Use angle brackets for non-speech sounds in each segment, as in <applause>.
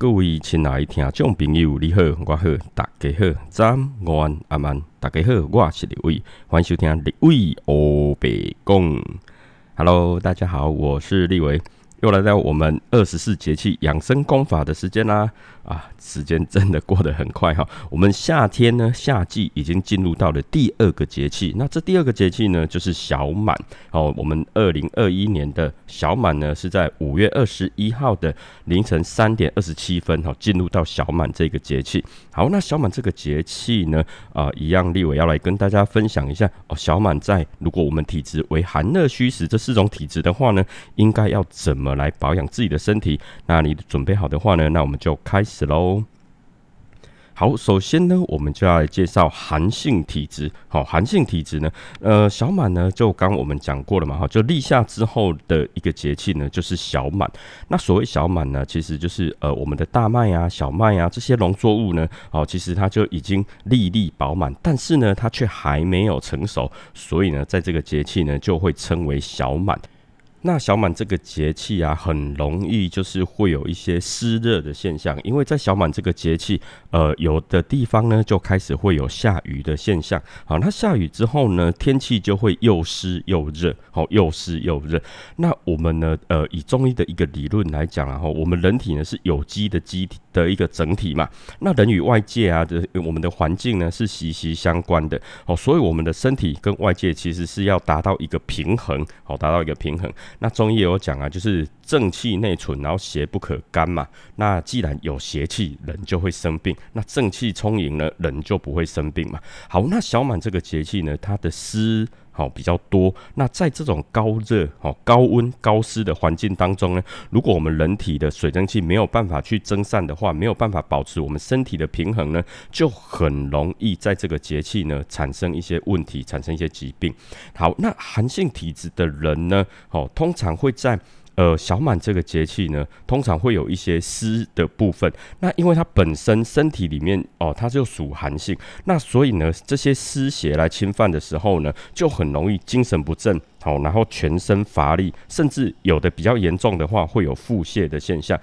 各位亲爱听众朋友，你好，我好，大家好，早安、午安、晚安，大家好，我是李伟，欢迎收听李伟欧北讲。Hello，大家好，我是李伟。又来到我们二十四节气养生功法的时间啦！啊，时间真的过得很快哈。我们夏天呢，夏季已经进入到了第二个节气。那这第二个节气呢，就是小满哦。我们二零二一年的小满呢，是在五月二十一号的凌晨三点二十七分哈，进入到小满这个节气。好，那小满这个节气呢，啊，一样立伟要来跟大家分享一下哦。小满在如果我们体质为寒热虚实这四种体质的话呢，应该要怎么？来保养自己的身体，那你准备好的话呢？那我们就开始喽。好，首先呢，我们就要来介绍寒性体质。好，寒性体质呢，呃，小满呢，就刚我们讲过了嘛，哈，就立夏之后的一个节气呢，就是小满。那所谓小满呢，其实就是呃，我们的大麦啊、小麦啊这些农作物呢，哦，其实它就已经粒粒饱满，但是呢，它却还没有成熟，所以呢，在这个节气呢，就会称为小满。那小满这个节气啊，很容易就是会有一些湿热的现象，因为在小满这个节气，呃，有的地方呢就开始会有下雨的现象。好，那下雨之后呢，天气就会又湿又热，好，又湿又热。那我们呢，呃，以中医的一个理论来讲啊，哈，我们人体呢是有机的机体的一个整体嘛，那人与外界啊的我们的环境呢是息息相关的，哦，所以我们的身体跟外界其实是要达到一个平衡，好，达到一个平衡。那中医也有讲啊，就是正气内存，然后邪不可干嘛。那既然有邪气，人就会生病；那正气充盈呢，人就不会生病嘛。好，那小满这个节气呢，它的湿。好比较多，那在这种高热、好高温、高湿的环境当中呢，如果我们人体的水蒸气没有办法去蒸散的话，没有办法保持我们身体的平衡呢，就很容易在这个节气呢产生一些问题，产生一些疾病。好，那寒性体质的人呢，哦，通常会在。呃，小满这个节气呢，通常会有一些湿的部分。那因为它本身身体里面哦，它就属寒性，那所以呢，这些湿邪来侵犯的时候呢，就很容易精神不振，好，然后全身乏力，甚至有的比较严重的话，会有腹泻的现象。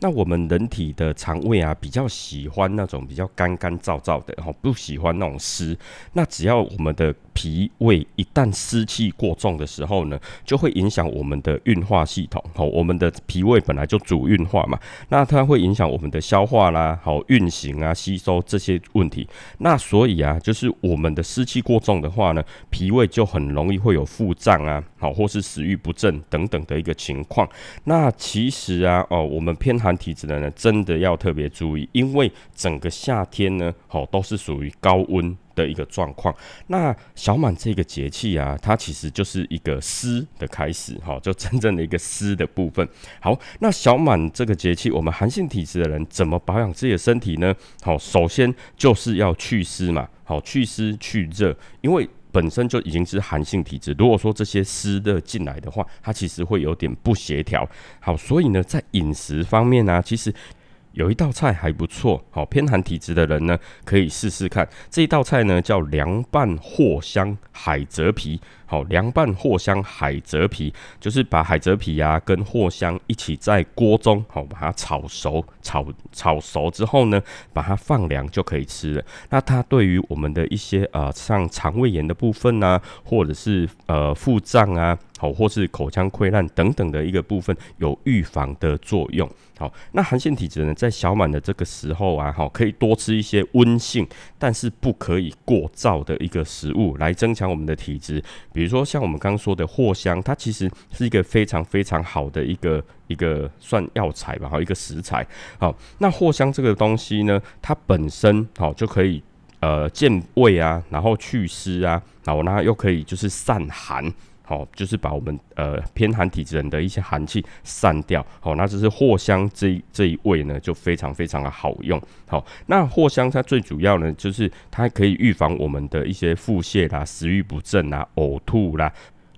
那我们人体的肠胃啊，比较喜欢那种比较干干燥燥的，哈，不喜欢那种湿。那只要我们的脾胃一旦湿气过重的时候呢，就会影响我们的运化系统。好，我们的脾胃本来就主运化嘛，那它会影响我们的消化啦，好运行啊，吸收这些问题。那所以啊，就是我们的湿气过重的话呢，脾胃就很容易会有腹胀啊，好，或是食欲不振等等的一个情况。那其实啊，哦，我们偏寒。体质的人，真的要特别注意，因为整个夏天呢，好都是属于高温的一个状况。那小满这个节气啊，它其实就是一个湿的开始，哈，就真正的一个湿的部分。好，那小满这个节气，我们寒性体质的人怎么保养自己的身体呢？好，首先就是要祛湿嘛，好，祛湿去热，因为。本身就已经是寒性体质，如果说这些湿热进来的话，它其实会有点不协调。好，所以呢，在饮食方面呢，其实有一道菜还不错。好，偏寒体质的人呢，可以试试看这一道菜呢，叫凉拌藿香海蜇皮。好，凉拌藿香海蜇皮，就是把海蜇皮呀跟藿香一起在锅中，好把它炒熟，炒炒熟之后呢，把它放凉就可以吃了。那它对于我们的一些呃像肠胃炎的部分啊，或者是呃腹胀啊，好或是口腔溃烂等等的一个部分，有预防的作用。好，那寒性体质呢，在小满的这个时候啊，好可以多吃一些温性，但是不可以过燥的一个食物，来增强我们的体质。比如说像我们刚刚说的藿香，它其实是一个非常非常好的一个一个算药材吧，哈一个食材。好，那藿香这个东西呢，它本身好就可以呃健胃啊，然后祛湿啊，然后呢又可以就是散寒。好，就是把我们呃偏寒体质人的一些寒气散掉。好，那这是藿香这一这一味呢，就非常非常的好用。好，那藿香它最主要呢，就是它可以预防我们的一些腹泻啦、食欲不振啦、呕吐啦，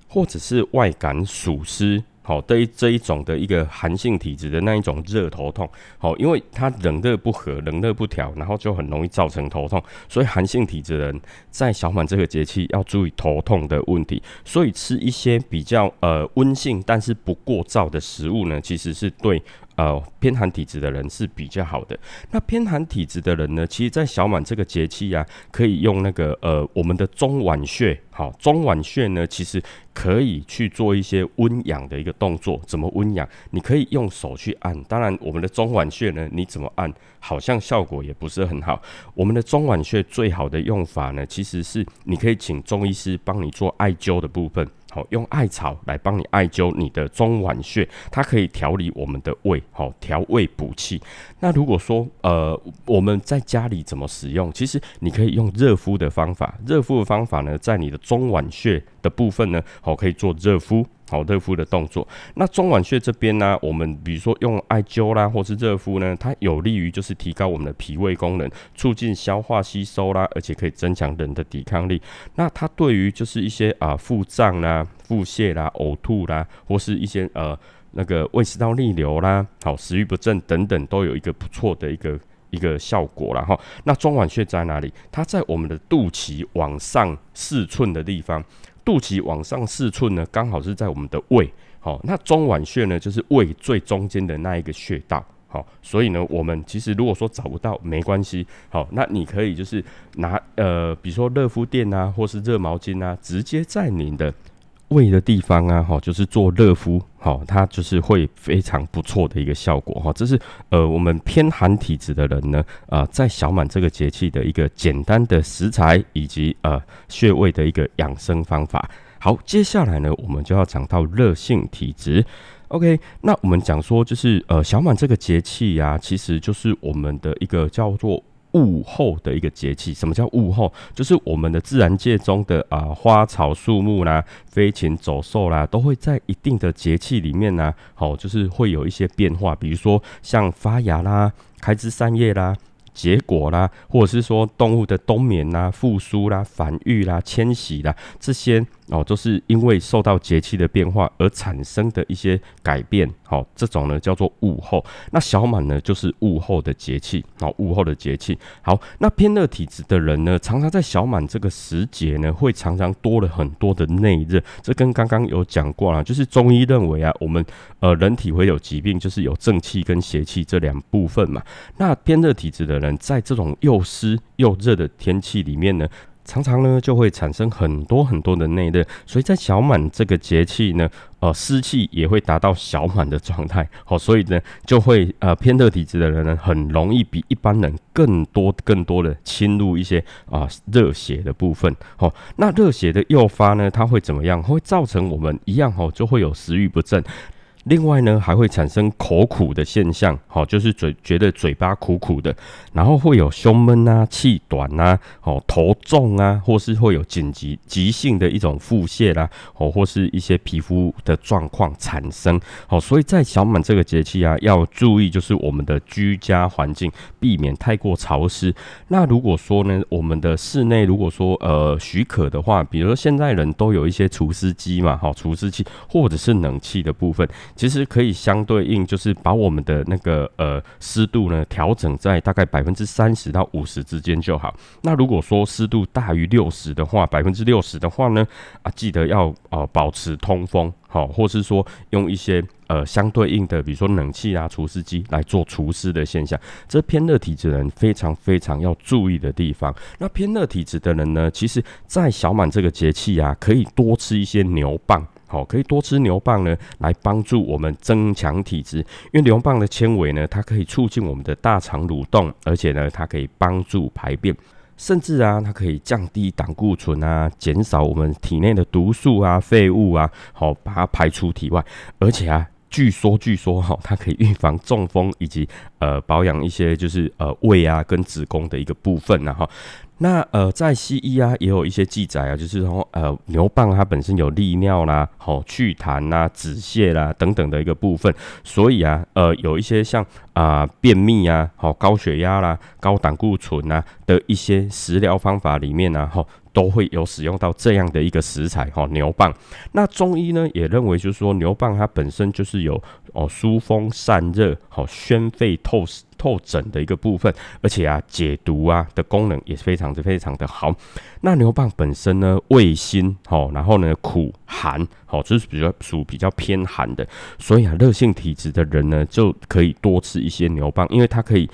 或者是外感暑湿。好，对于这一种的一个寒性体质的那一种热头痛，好，因为它冷热不和、冷热不调，然后就很容易造成头痛。所以寒性体质的人在小满这个节气要注意头痛的问题。所以吃一些比较呃温性但是不过燥的食物呢，其实是对。呃偏寒体质的人是比较好的。那偏寒体质的人呢，其实，在小满这个节气啊，可以用那个呃我们的中脘穴，好，中脘穴呢，其实可以去做一些温养的一个动作。怎么温养？你可以用手去按。当然，我们的中脘穴呢，你怎么按，好像效果也不是很好。我们的中脘穴最好的用法呢，其实是你可以请中医师帮你做艾灸的部分。好，用艾草来帮你艾灸你的中脘穴，它可以调理我们的胃，好调胃补气。那如果说呃我们在家里怎么使用？其实你可以用热敷的方法，热敷的方法呢，在你的中脘穴的部分呢，好可以做热敷。好热敷的动作，那中脘穴这边呢，我们比如说用艾灸啦，或是热敷呢，它有利于就是提高我们的脾胃功能，促进消化吸收啦，而且可以增强人的抵抗力。那它对于就是一些啊腹胀啦、腹泻啦、呕吐啦，或是一些呃那个胃食道逆流啦、好食欲不振等等，都有一个不错的一个一个效果然后，那中脘穴在哪里？它在我们的肚脐往上四寸的地方。肚脐往上四寸呢，刚好是在我们的胃，好，那中脘穴呢，就是胃最中间的那一个穴道，好，所以呢，我们其实如果说找不到没关系，好，那你可以就是拿呃，比如说热敷垫啊，或是热毛巾啊，直接在你的。胃的地方啊，哈，就是做热敷，好，它就是会非常不错的一个效果，哈，这是呃我们偏寒体质的人呢，啊，在小满这个节气的一个简单的食材以及呃穴位的一个养生方法。好，接下来呢，我们就要讲到热性体质。OK，那我们讲说就是呃小满这个节气呀，其实就是我们的一个叫做。物候的一个节气，什么叫物候？就是我们的自然界中的啊花草树木啦、飞禽走兽啦，都会在一定的节气里面呢，好，就是会有一些变化，比如说像发芽啦、开枝散叶啦。结果啦，或者是说动物的冬眠啦、复苏啦、繁育啦、迁徙啦，这些哦，就是因为受到节气的变化而产生的一些改变。好，这种呢叫做物候。那小满呢，就是物候的节气。好，物候的节气。好，那偏热体质的人呢，常常在小满这个时节呢，会常常多了很多的内热。这跟刚刚有讲过了，就是中医认为啊，我们呃人体会有疾病，就是有正气跟邪气这两部分嘛。那偏热体质的人，在这种又湿又热的天气里面呢，常常呢就会产生很多很多的内热，所以在小满这个节气呢，呃，湿气也会达到小满的状态，好，所以呢就会呃偏热体质的人呢，很容易比一般人更多更多的侵入一些啊热血的部分，好，那热血的诱发呢，它会怎么样？会造成我们一样，哦，就会有食欲不振。另外呢，还会产生口苦的现象，好，就是嘴觉得嘴巴苦苦的，然后会有胸闷啊、气短啊、哦头重啊，或是会有紧急急性的一种腹泻啦，哦或是一些皮肤的状况产生，好，所以在小满这个节气啊，要注意就是我们的居家环境避免太过潮湿。那如果说呢，我们的室内如果说呃许可的话，比如说现在人都有一些除湿机嘛，好除湿器或者是冷气的部分。其实可以相对应，就是把我们的那个呃湿度呢调整在大概百分之三十到五十之间就好。那如果说湿度大于六十的话，百分之六十的话呢，啊记得要呃保持通风，好，或是说用一些呃相对应的，比如说冷气啊、除湿机来做除湿的现象。这偏热体质的人非常非常要注意的地方。那偏热体质的人呢，其实在小满这个节气啊，可以多吃一些牛蒡。好，可以多吃牛蒡呢，来帮助我们增强体质。因为牛蒡的纤维呢，它可以促进我们的大肠蠕动，而且呢，它可以帮助排便，甚至啊，它可以降低胆固醇啊，减少我们体内的毒素啊、废物啊，好，把它排出体外。而且啊，据说据说哈，它可以预防中风，以及呃保养一些就是呃胃啊跟子宫的一个部分然后。那呃，在西医啊，也有一些记载啊，就是说呃，牛蒡它本身有利尿啦、好祛痰啦、止泻啦等等的一个部分，所以啊，呃，有一些像啊便秘啊、好高血压啦、高胆固醇啊的一些食疗方法里面呢，哈，都会有使用到这样的一个食材哈，牛蒡。那中医呢也认为，就是说牛蒡它本身就是有哦疏风散热、好宣肺透透疹的一个部分，而且啊，解毒啊的功能也非常的非常的好。那牛蒡本身呢，味辛，好，然后呢，苦寒，好，就是比较属比较偏寒的，所以啊，热性体质的人呢，就可以多吃一些牛蒡，因为它可以。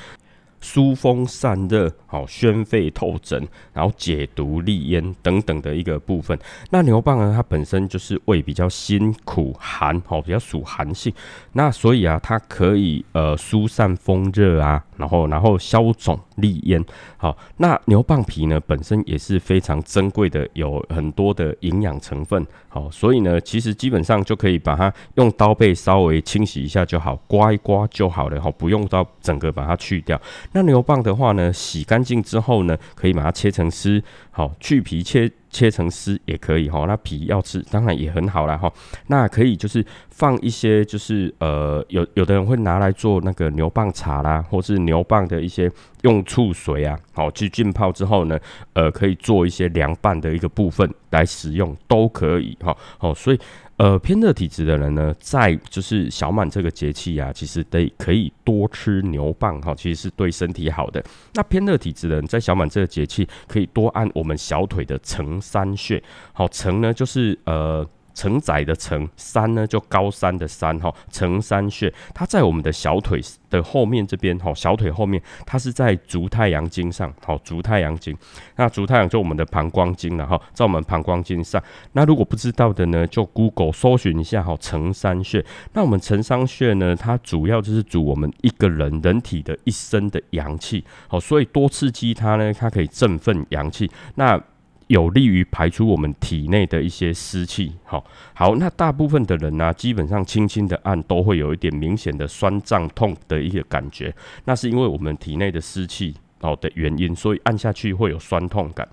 疏风散热，好宣肺透疹，然后解毒利咽等等的一个部分。那牛蒡呢，它本身就是味比较辛苦寒，好比较属寒性。那所以啊，它可以呃疏散风热啊，然后然后消肿利咽。好，那牛蒡皮呢本身也是非常珍贵的，有很多的营养成分。好，所以呢，其实基本上就可以把它用刀背稍微清洗一下就好，刮一刮就好了。好，不用到整个把它去掉。那牛蒡的话呢，洗干净之后呢，可以把它切成丝，好去皮切切成丝也可以哈。那皮要吃，当然也很好啦哈。那可以就是放一些，就是呃有有的人会拿来做那个牛蒡茶啦，或是牛蒡的一些用醋水啊，好去浸泡之后呢，呃可以做一些凉拌的一个部分来使用都可以哈。好，所以。呃，偏热体质的人呢，在就是小满这个节气啊，其实得可以多吃牛蒡哈，其实是对身体好的。那偏热体质的人在小满这个节气，可以多按我们小腿的承山穴。好，承呢就是呃。承载的承山呢，就高山的山哈，承山穴，它在我们的小腿的后面这边哈，小腿后面，它是在足太阳经上，好，足太阳经，那足太阳就我们的膀胱经了哈，在我们膀胱经上。那如果不知道的呢，就 Google 搜寻一下哈，承山穴。那我们承山穴呢，它主要就是主我们一个人人体的一身的阳气，好，所以多刺激它呢，它可以振奋阳气。那有利于排出我们体内的一些湿气。好，好，那大部分的人呢，基本上轻轻的按都会有一点明显的酸胀痛的一个感觉，那是因为我们体内的湿气好的原因，所以按下去会有酸痛感。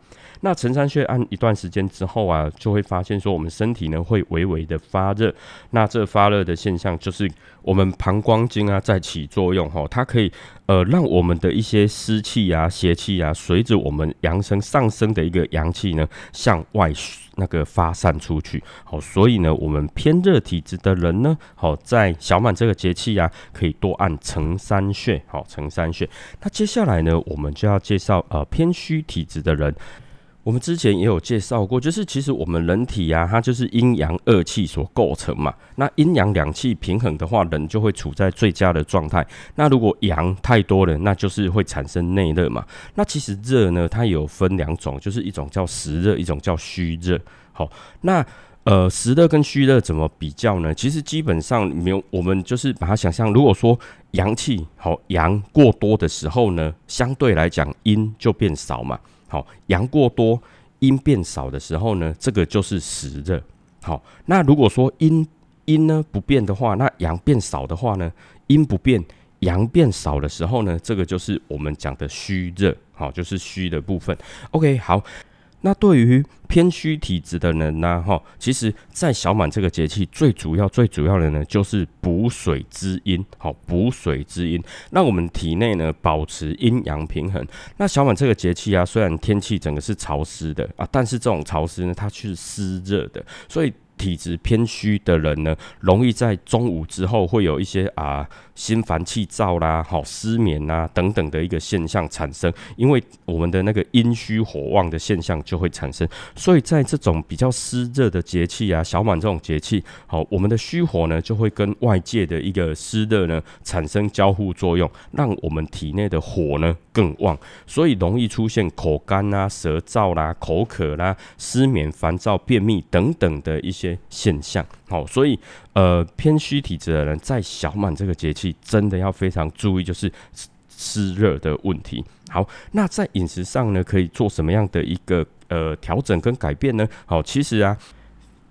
那承山穴按一段时间之后啊，就会发现说我们身体呢会微微的发热。那这发热的现象就是我们膀胱经啊在起作用哈，它可以呃让我们的一些湿气啊、邪气啊，随着我们阳升上升的一个阳气呢向外那个发散出去。好，所以呢我们偏热体质的人呢，好在小满这个节气啊，可以多按承山穴。好，承山穴。那接下来呢，我们就要介绍呃偏虚体质的人。我们之前也有介绍过，就是其实我们人体呀，它就是阴阳二气所构成嘛。那阴阳两气平衡的话，人就会处在最佳的状态。那如果阳太多了，那就是会产生内热嘛。那其实热呢，它有分两种，就是一种叫实热，一种叫虚热。好，那呃实热跟虚热怎么比较呢？其实基本上没有，我们就是把它想象，如果说阳气好阳过多的时候呢，相对来讲阴就变少嘛。好，阳过多，阴变少的时候呢，这个就是实热。好，那如果说阴阴呢不变的话，那阳变少的话呢，阴不变，阳变少的时候呢，这个就是我们讲的虚热。好，就是虚的部分。OK，好。那对于偏虚体质的人呢，哈，其实，在小满这个节气，最主要、最主要的呢，就是补水滋阴，好，补水滋阴，让我们体内呢保持阴阳平衡。那小满这个节气啊，虽然天气整个是潮湿的啊，但是这种潮湿呢，它却是湿热的，所以。体质偏虚的人呢，容易在中午之后会有一些啊心烦气躁啦、好失眠啊等等的一个现象产生，因为我们的那个阴虚火旺的现象就会产生。所以在这种比较湿热的节气啊，小满这种节气，好，我们的虚火呢就会跟外界的一个湿热呢产生交互作用，让我们体内的火呢更旺，所以容易出现口干啊、舌燥啦、口渴啦、失眠、烦躁、便秘等等的一些。现象好，所以呃偏虚体质的人在小满这个节气真的要非常注意，就是湿热的问题。好，那在饮食上呢，可以做什么样的一个呃调整跟改变呢？好，其实啊。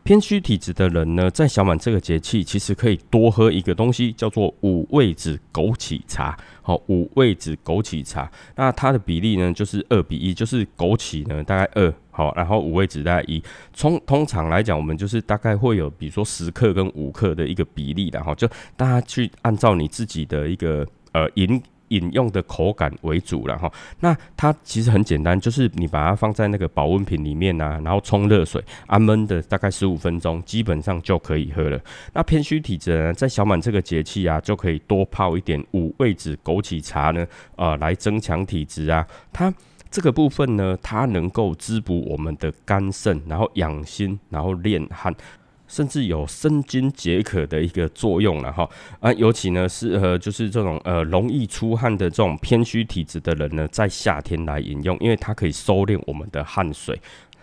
偏虚体质的人呢，在小满这个节气，其实可以多喝一个东西，叫做五味子枸杞茶。好，五味子枸杞茶，那它的比例呢，就是二比一，就是枸杞呢大概二，好，然后五味子大概一。通通常来讲，我们就是大概会有，比如说十克跟五克的一个比例的，哈，就大家去按照你自己的一个呃饮。饮用的口感为主了哈。那它其实很简单，就是你把它放在那个保温瓶里面啊，然后冲热水，啊闷的大概十五分钟，基本上就可以喝了。那偏虚体质呢，在小满这个节气啊，就可以多泡一点五味子枸杞茶呢，呃，来增强体质啊。它这个部分呢，它能够滋补我们的肝肾，然后养心，然后练汗。甚至有生津解渴的一个作用了哈啊，尤其呢适合就是这种呃容易出汗的这种偏虚体质的人呢，在夏天来饮用，因为它可以收敛我们的汗水。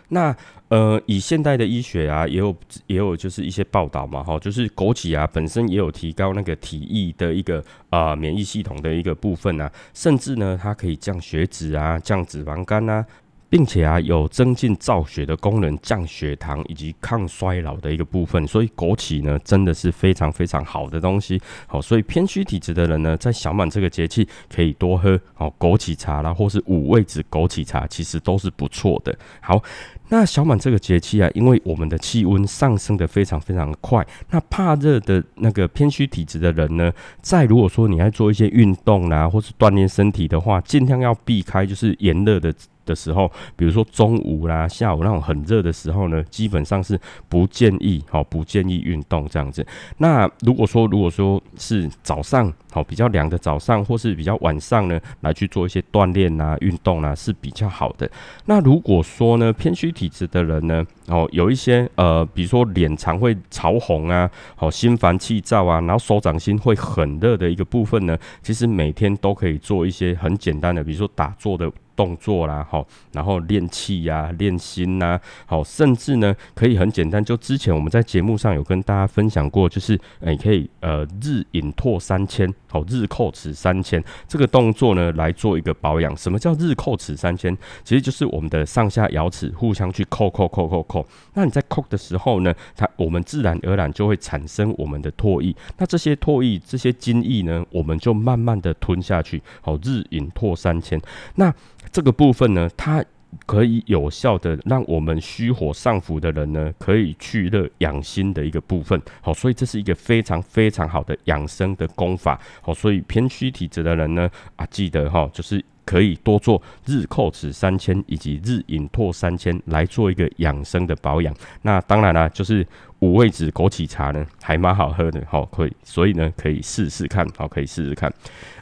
那呃，以现代的医学啊，也有也有就是一些报道嘛哈，就是枸杞啊本身也有提高那个体液的一个啊免疫系统的一个部分啊，甚至呢它可以降血脂啊，降脂肪肝啊。并且啊，有增进造血的功能，降血糖以及抗衰老的一个部分。所以枸杞呢，真的是非常非常好的东西。好，所以偏虚体质的人呢，在小满这个节气可以多喝哦枸杞茶啦，或是五味子枸杞茶，其实都是不错的。好，那小满这个节气啊，因为我们的气温上升的非常非常快，那怕热的那个偏虚体质的人呢，在如果说你要做一些运动啦，或是锻炼身体的话，尽量要避开就是炎热的。的时候，比如说中午啦、下午那种很热的时候呢，基本上是不建议，好不建议运动这样子。那如果说如果说是早上，好比较凉的早上，或是比较晚上呢，来去做一些锻炼啊、运动啊是比较好的。那如果说呢偏虚体质的人呢，哦有一些呃，比如说脸常会潮红啊，好心烦气躁啊，然后手掌心会很热的一个部分呢，其实每天都可以做一些很简单的，比如说打坐的。动作啦，好，然后练气呀，练心呐，好，甚至呢，可以很简单，就之前我们在节目上有跟大家分享过，就是你可以呃日引拓三千，好，日扣齿三千这个动作呢来做一个保养。什么叫日扣齿三千？其实就是我们的上下牙齿互相去扣扣扣扣扣。那你在扣的时候呢，它我们自然而然就会产生我们的唾液。那这些唾液、这些津液呢，我们就慢慢的吞下去，好，日引拓三千。那这个部分呢，它可以有效的让我们虚火上浮的人呢，可以去热养心的一个部分。好，所以这是一个非常非常好的养生的功法。好，所以偏虚体质的人呢，啊，记得哈，就是可以多做日扣齿三千以及日饮拓三千来做一个养生的保养。那当然啦，就是五味子枸杞茶呢，还蛮好喝的。好，可以，所以呢，可以试试看。好，可以试试看。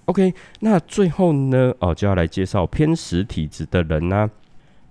OK，那最后呢，哦，就要来介绍偏食体质的人呢。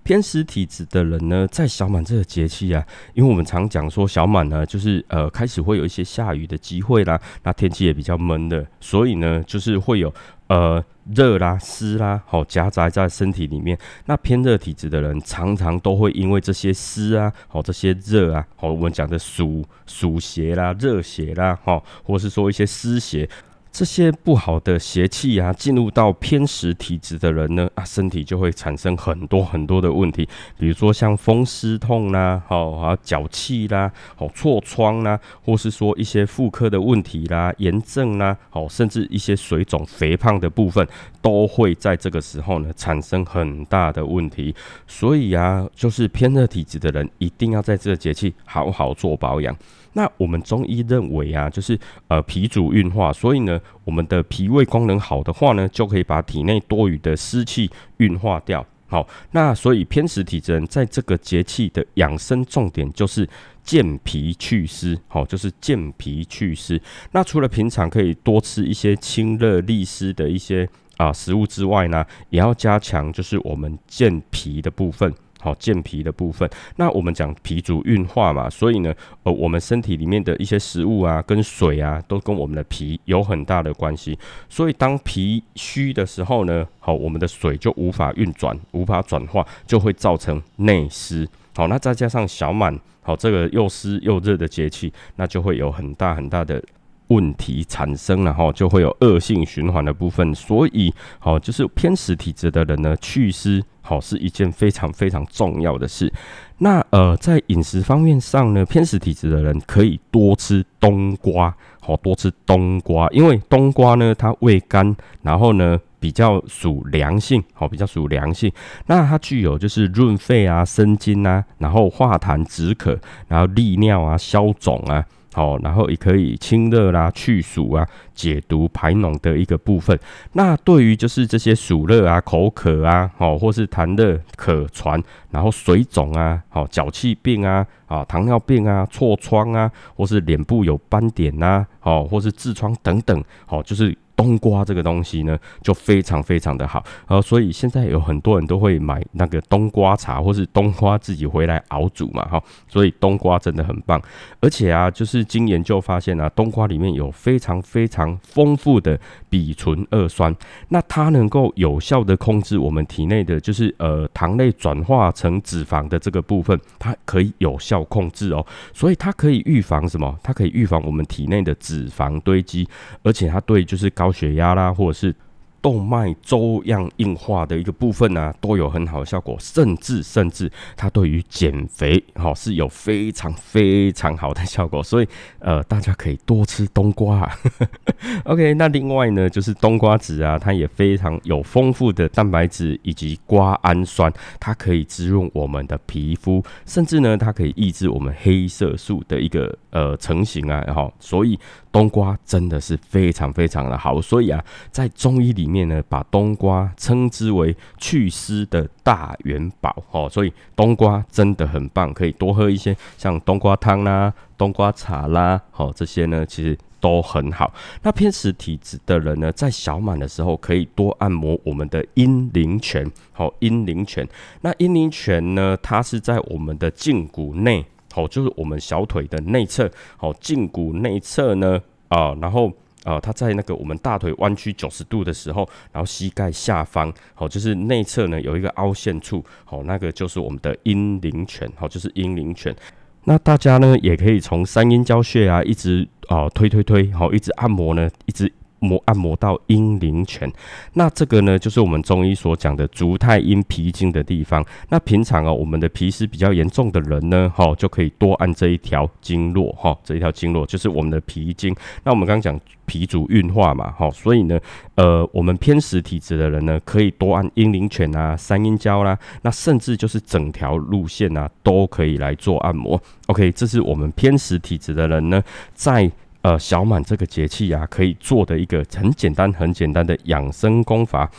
偏食体质的人呢，在小满这个节气啊，因为我们常讲说小满呢，就是呃开始会有一些下雨的机会啦，那天气也比较闷的，所以呢，就是会有呃热啦、湿啦，好夹杂在身体里面。那偏热体质的人，常常都会因为这些湿啊，好这些热啊，好我们讲的暑暑邪啦、热邪啦，哈，或是说一些湿邪。这些不好的邪气啊，进入到偏食体质的人呢，啊，身体就会产生很多很多的问题，比如说像风湿痛啦，好啊，脚气啦，好痤疮啦，或是说一些妇科的问题啦，炎症啦，好，甚至一些水肿、肥胖的部分，都会在这个时候呢产生很大的问题。所以啊，就是偏热体质的人，一定要在这个节气好好做保养。那我们中医认为啊，就是呃脾主运化，所以呢，我们的脾胃功能好的话呢，就可以把体内多余的湿气运化掉。好，那所以偏食体质人在这个节气的养生重点就是健脾祛湿，好，就是健脾祛湿。那除了平常可以多吃一些清热利湿的一些啊食物之外呢，也要加强就是我们健脾的部分。好健脾的部分，那我们讲脾主运化嘛，所以呢，呃，我们身体里面的一些食物啊，跟水啊，都跟我们的脾有很大的关系。所以当脾虚的时候呢，好，我们的水就无法运转，无法转化，就会造成内湿。好，那再加上小满，好，这个又湿又热的节气，那就会有很大很大的。问题产生了哈，就会有恶性循环的部分，所以好就是偏食体质的人呢，祛湿好是一件非常非常重要的事。那呃，在饮食方面上呢，偏食体质的人可以多吃冬瓜，好多吃冬瓜，因为冬瓜呢它味甘，然后呢比较属凉性，好比较属凉性，那它具有就是润肺啊、生津啊，然后化痰止渴，然后利尿啊、消肿啊。好，然后也可以清热啦、去暑啊、解毒排脓的一个部分。那对于就是这些暑热啊、口渴啊，哦，或是痰热咳喘，然后水肿啊，好，脚气病啊，啊，糖尿病啊、痤疮啊，或是脸部有斑点呐，哦，或是痔疮等等，好，就是。冬瓜这个东西呢，就非常非常的好，呃，所以现在有很多人都会买那个冬瓜茶，或是冬瓜自己回来熬煮嘛，哈，所以冬瓜真的很棒，而且啊，就是经研究发现啊，冬瓜里面有非常非常丰富的乙醇二酸，那它能够有效的控制我们体内的就是呃糖类转化成脂肪的这个部分，它可以有效控制哦，所以它可以预防什么？它可以预防我们体内的脂肪堆积，而且它对就是高血压啦，或者是。动脉粥样硬化的一个部分呢，都有很好的效果，甚至甚至它对于减肥哈是有非常非常好的效果，所以呃大家可以多吃冬瓜。啊 <laughs> OK，那另外呢就是冬瓜籽啊，它也非常有丰富的蛋白质以及瓜氨酸，它可以滋润我们的皮肤，甚至呢它可以抑制我们黑色素的一个呃成型啊，然后所以冬瓜真的是非常非常的好，所以啊在中医里。面呢，把冬瓜称之为祛湿的大元宝哦，所以冬瓜真的很棒，可以多喝一些，像冬瓜汤啦、冬瓜茶啦，好这些呢，其实都很好。那偏食体质的人呢，在小满的时候可以多按摩我们的阴陵泉，好阴陵泉。那阴陵泉呢，它是在我们的胫骨内，哦就是我们小腿的内侧，好胫骨内侧呢啊，然后。啊，它在那个我们大腿弯曲九十度的时候，然后膝盖下方，好，就是内侧呢有一个凹陷处，好，那个就是我们的阴陵泉，好，就是阴陵泉。那大家呢也可以从三阴交穴啊，一直啊推推推，好，一直按摩呢，一直。摩按摩到阴陵泉，那这个呢，就是我们中医所讲的足太阴脾经的地方。那平常啊，我们的皮湿比较严重的人呢，哈，就可以多按这一条经络，哈，这一条经络就是我们的脾经。那我们刚刚讲脾主运化嘛，哈，所以呢，呃，我们偏食体质的人呢，可以多按阴陵泉啊、三阴交啦，那甚至就是整条路线啊，都可以来做按摩。OK，这是我们偏食体质的人呢，在呃，小满这个节气啊，可以做的一个很简单、很简单的养生功法。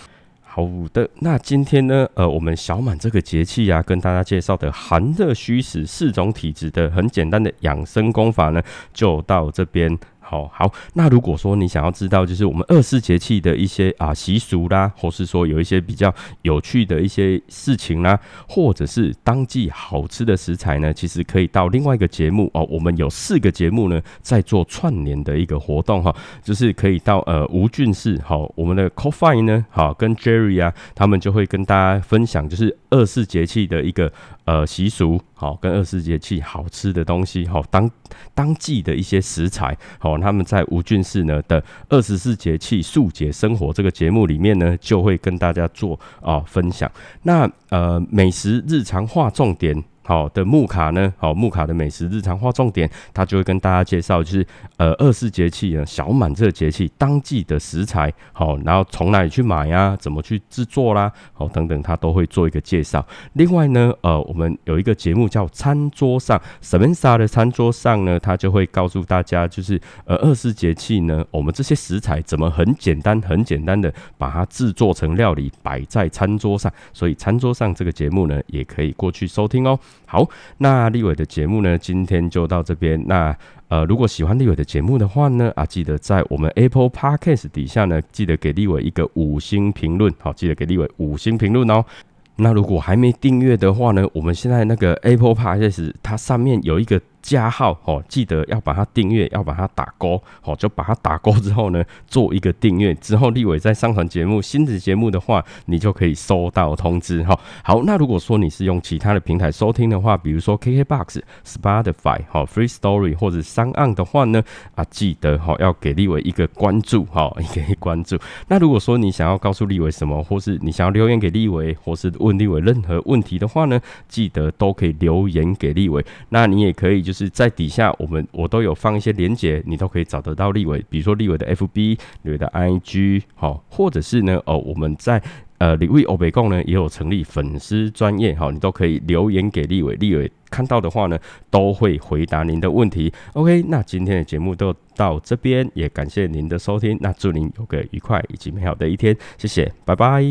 好的，那今天呢，呃，我们小满这个节气呀，跟大家介绍的寒热虚实四种体质的很简单的养生功法呢，就到这边。好好，那如果说你想要知道，就是我们二四节气的一些啊习俗啦，或是说有一些比较有趣的一些事情啦，或者是当季好吃的食材呢，其实可以到另外一个节目哦。我们有四个节目呢，在做串联的一个活动哈，就是可以到呃吴俊士好，我们的 Coffee 呢好，跟 Jerry 啊，他们就会跟大家分享，就是二四节气的一个呃习俗好，跟二十四节气好吃的东西好，当当季的一些食材好。他们在吴俊士呢的二十四节气速解生活这个节目里面呢，就会跟大家做啊分享。那呃美食日常化重点。好的木卡呢？好木卡的美食日常化重点，他就会跟大家介绍，就是呃二四节气呢，小满这个节气当季的食材，好，然后从哪里去买呀？怎么去制作啦？好，等等，他都会做一个介绍。另外呢，呃，我们有一个节目叫餐桌上，Samantha 的餐桌上呢，他就会告诉大家，就是呃二四节气呢，我们这些食材怎么很简单、很简单的把它制作成料理，摆在餐桌上。所以餐桌上这个节目呢，也可以过去收听哦。好，那立伟的节目呢，今天就到这边。那呃，如果喜欢立伟的节目的话呢，啊，记得在我们 Apple Podcast 底下呢，记得给立伟一个五星评论。好，记得给立伟五星评论哦。那如果还没订阅的话呢，我们现在那个 Apple Podcast 它上面有一个。加号哦，记得要把它订阅，要把它打勾哦，就把它打勾之后呢，做一个订阅之后，立伟在上传节目新的节目的话，你就可以收到通知哈。好，那如果说你是用其他的平台收听的话，比如说 KKBox、Spotify、哈 Free Story 或者三岸的话呢，啊，记得哈要给立伟一个关注哈，<laughs> 一个关注。那如果说你想要告诉立伟什么，或是你想要留言给立伟，或是问立伟任何问题的话呢，记得都可以留言给立伟。那你也可以。就就是在底下，我们我都有放一些连接，你都可以找得到立伟，比如说立伟的 FB、立伟的 IG，好，或者是呢，哦，我们在呃，李伟欧北贡呢也有成立粉丝专业，好，你都可以留言给立伟，立伟看到的话呢，都会回答您的问题。OK，那今天的节目都到这边，也感谢您的收听，那祝您有个愉快以及美好的一天，谢谢，拜拜。